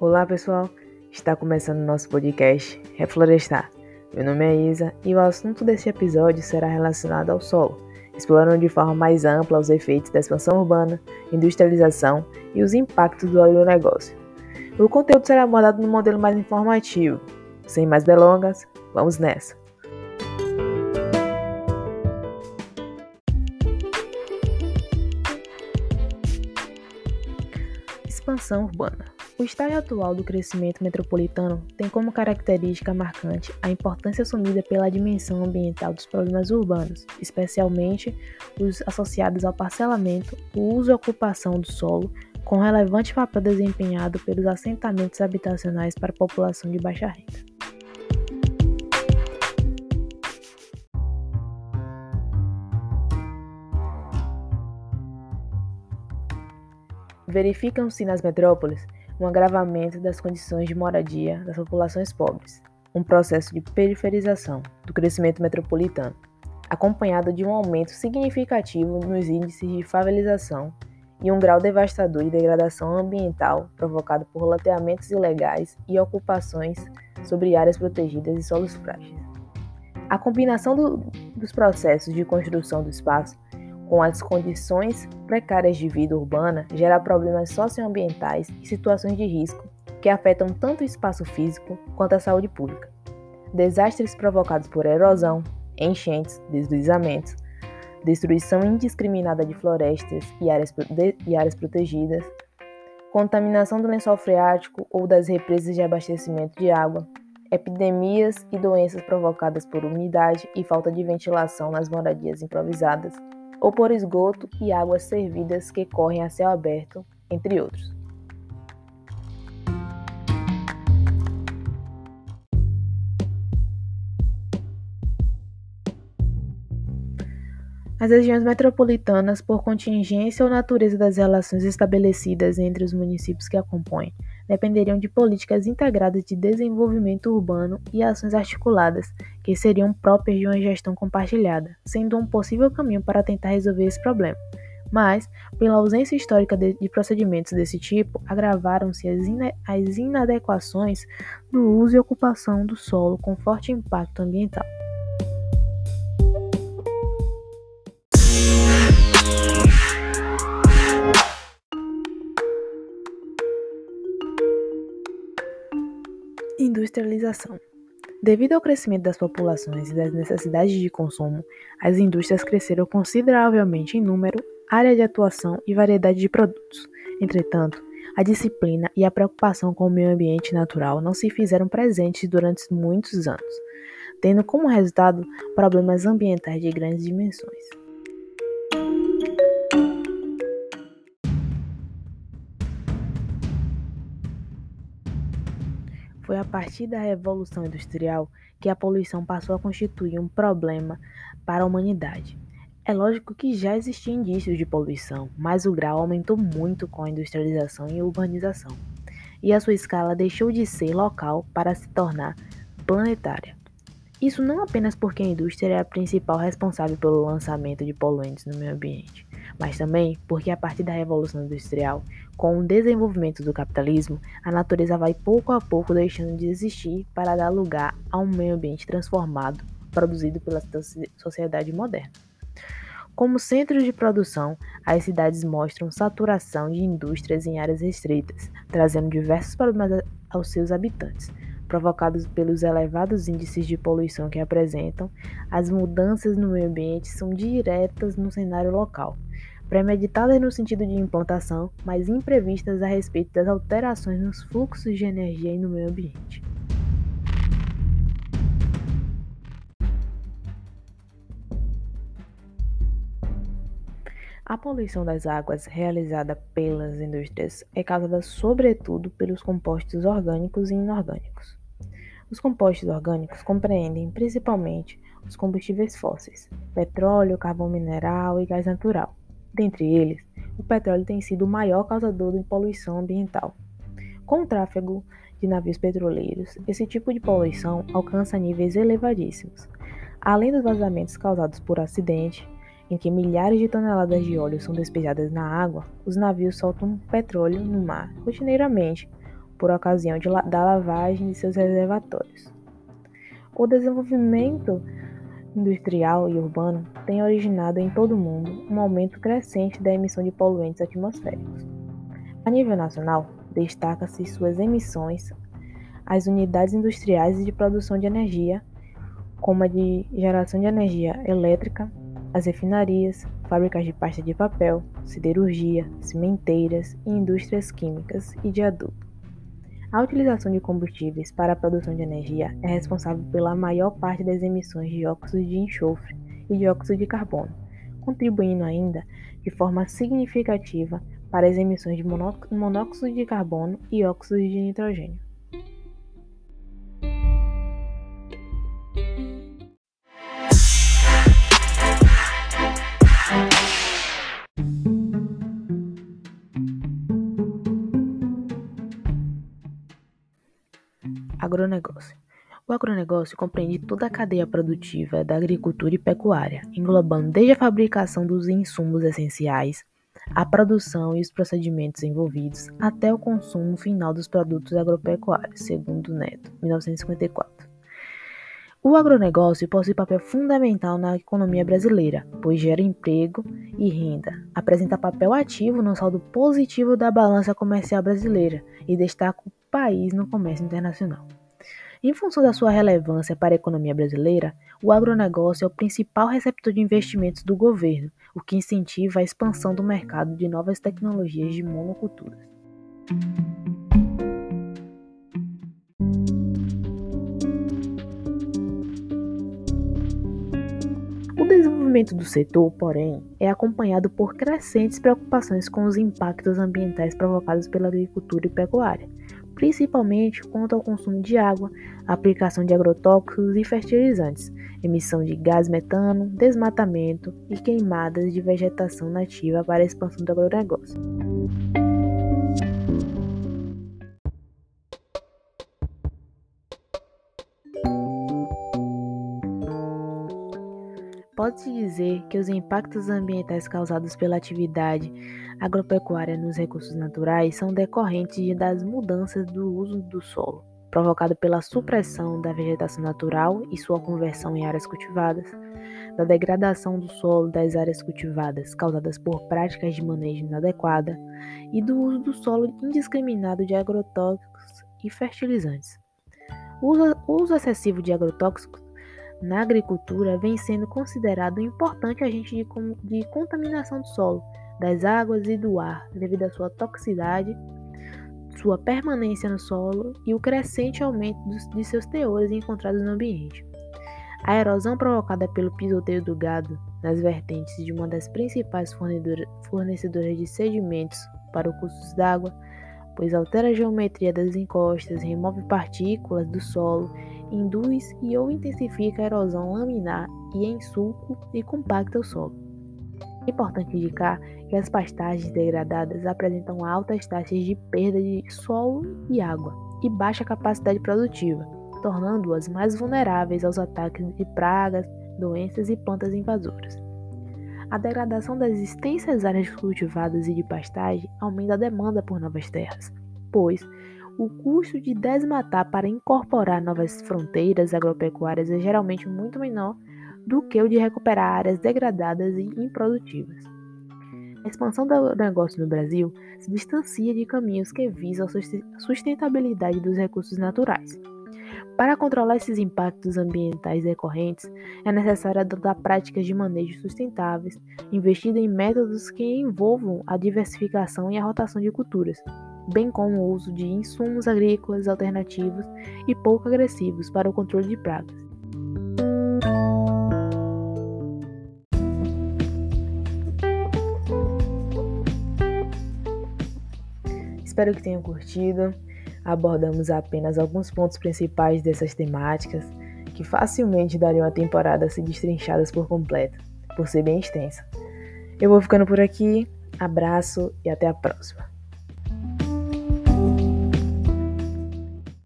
Olá pessoal, está começando nosso podcast Reflorestar. Meu nome é Isa e o assunto deste episódio será relacionado ao solo, explorando de forma mais ampla os efeitos da expansão urbana, industrialização e os impactos do agronegócio. O conteúdo será abordado no modelo mais informativo. Sem mais delongas, vamos nessa! Expansão urbana. O estágio atual do crescimento metropolitano tem como característica marcante a importância assumida pela dimensão ambiental dos problemas urbanos, especialmente os associados ao parcelamento, o uso e ocupação do solo, com relevante papel desempenhado pelos assentamentos habitacionais para a população de baixa renda. Verificam-se nas metrópoles um agravamento das condições de moradia das populações pobres, um processo de periferização do crescimento metropolitano, acompanhado de um aumento significativo nos índices de favelização e um grau devastador de degradação ambiental provocado por loteamentos ilegais e ocupações sobre áreas protegidas e solos frágeis. A combinação do, dos processos de construção do espaço com as condições precárias de vida urbana gera problemas socioambientais e situações de risco que afetam tanto o espaço físico quanto a saúde pública. Desastres provocados por erosão, enchentes, deslizamentos, destruição indiscriminada de florestas e áreas, e áreas protegidas, contaminação do lençol freático ou das represas de abastecimento de água, epidemias e doenças provocadas por umidade e falta de ventilação nas moradias improvisadas, ou por esgoto e águas servidas que correm a céu aberto, entre outros. As regiões metropolitanas, por contingência ou natureza das relações estabelecidas entre os municípios que a compõem, dependeriam de políticas integradas de desenvolvimento urbano e ações articuladas, que seriam próprias de uma gestão compartilhada, sendo um possível caminho para tentar resolver esse problema. Mas, pela ausência histórica de, de procedimentos desse tipo, agravaram-se as, ina as inadequações no uso e ocupação do solo com forte impacto ambiental. Industrialização. Devido ao crescimento das populações e das necessidades de consumo, as indústrias cresceram consideravelmente em número, área de atuação e variedade de produtos. Entretanto, a disciplina e a preocupação com o meio ambiente natural não se fizeram presentes durante muitos anos, tendo como resultado problemas ambientais de grandes dimensões. Foi a partir da Revolução Industrial que a poluição passou a constituir um problema para a humanidade. É lógico que já existiam indícios de poluição, mas o grau aumentou muito com a industrialização e urbanização, e a sua escala deixou de ser local para se tornar planetária. Isso não apenas porque a indústria é a principal responsável pelo lançamento de poluentes no meio ambiente, mas também porque a partir da Revolução Industrial, com o desenvolvimento do capitalismo, a natureza vai pouco a pouco deixando de existir para dar lugar a um meio ambiente transformado, produzido pela sociedade moderna. Como centros de produção, as cidades mostram saturação de indústrias em áreas restritas, trazendo diversos problemas aos seus habitantes, provocados pelos elevados índices de poluição que apresentam, as mudanças no meio ambiente são diretas no cenário local, premeditadas no sentido de implantação, mas imprevistas a respeito das alterações nos fluxos de energia e no meio ambiente. A poluição das águas realizada pelas indústrias é causada sobretudo pelos compostos orgânicos e inorgânicos. Os compostos orgânicos compreendem principalmente os combustíveis fósseis, petróleo, carvão mineral e gás natural. Dentre eles, o petróleo tem sido o maior causador de poluição ambiental. Com o tráfego de navios petroleiros, esse tipo de poluição alcança níveis elevadíssimos. Além dos vazamentos causados por acidente, em que milhares de toneladas de óleo são despejadas na água, os navios soltam petróleo no mar rotineiramente, por ocasião de, da lavagem de seus reservatórios. O desenvolvimento industrial e urbano tem originado em todo o mundo um aumento crescente da emissão de poluentes atmosféricos. A nível nacional, destaca-se suas emissões às unidades industriais de produção de energia, como a de geração de energia elétrica, as refinarias, fábricas de pasta de papel, siderurgia, cimenteiras e indústrias químicas e de adubo. A utilização de combustíveis para a produção de energia é responsável pela maior parte das emissões de óxido de enxofre e de óxido de carbono, contribuindo ainda de forma significativa para as emissões de monóxido de carbono e óxido de nitrogênio. Agronegócio compreende toda a cadeia produtiva da agricultura e pecuária, englobando desde a fabricação dos insumos essenciais, a produção e os procedimentos envolvidos, até o consumo final dos produtos agropecuários, segundo Neto, 1954. O agronegócio possui papel fundamental na economia brasileira, pois gera emprego e renda, apresenta papel ativo no saldo positivo da balança comercial brasileira e destaca o país no comércio internacional. Em função da sua relevância para a economia brasileira, o agronegócio é o principal receptor de investimentos do governo, o que incentiva a expansão do mercado de novas tecnologias de monoculturas. O desenvolvimento do setor, porém, é acompanhado por crescentes preocupações com os impactos ambientais provocados pela agricultura e pecuária principalmente quanto ao consumo de água, aplicação de agrotóxicos e fertilizantes, emissão de gás metano, desmatamento e queimadas de vegetação nativa para a expansão do agronegócio. Pode-se dizer que os impactos ambientais causados pela atividade agropecuária nos recursos naturais são decorrentes das mudanças do uso do solo, provocado pela supressão da vegetação natural e sua conversão em áreas cultivadas, da degradação do solo das áreas cultivadas causadas por práticas de manejo inadequada e do uso do solo indiscriminado de agrotóxicos e fertilizantes. O uso excessivo de agrotóxicos na agricultura vem sendo considerado um importante agente de, de contaminação do solo, das águas e do ar, devido à sua toxicidade, sua permanência no solo e o crescente aumento de seus teores encontrados no ambiente. A erosão provocada pelo pisoteio do gado nas vertentes de uma das principais fornecedoras de sedimentos para o curso d'água, pois altera a geometria das encostas, remove partículas do solo induz e ou intensifica a erosão laminar e em sulco e compacta o solo. É importante indicar que as pastagens degradadas apresentam altas taxas de perda de solo e água e baixa capacidade produtiva, tornando-as mais vulneráveis aos ataques de pragas, doenças e plantas invasoras. A degradação das extensas áreas cultivadas e de pastagem aumenta a demanda por novas terras, pois o custo de desmatar para incorporar novas fronteiras agropecuárias é geralmente muito menor do que o de recuperar áreas degradadas e improdutivas. A expansão do negócio no Brasil se distancia de caminhos que visam a sustentabilidade dos recursos naturais. Para controlar esses impactos ambientais decorrentes, é necessário adotar práticas de manejo sustentáveis, investindo em métodos que envolvam a diversificação e a rotação de culturas, bem como o uso de insumos agrícolas alternativos e pouco agressivos para o controle de pragas. Espero que tenham curtido. Abordamos apenas alguns pontos principais dessas temáticas que facilmente dariam a temporada a ser destrinchadas por completo, por ser bem extensa. Eu vou ficando por aqui. Abraço e até a próxima.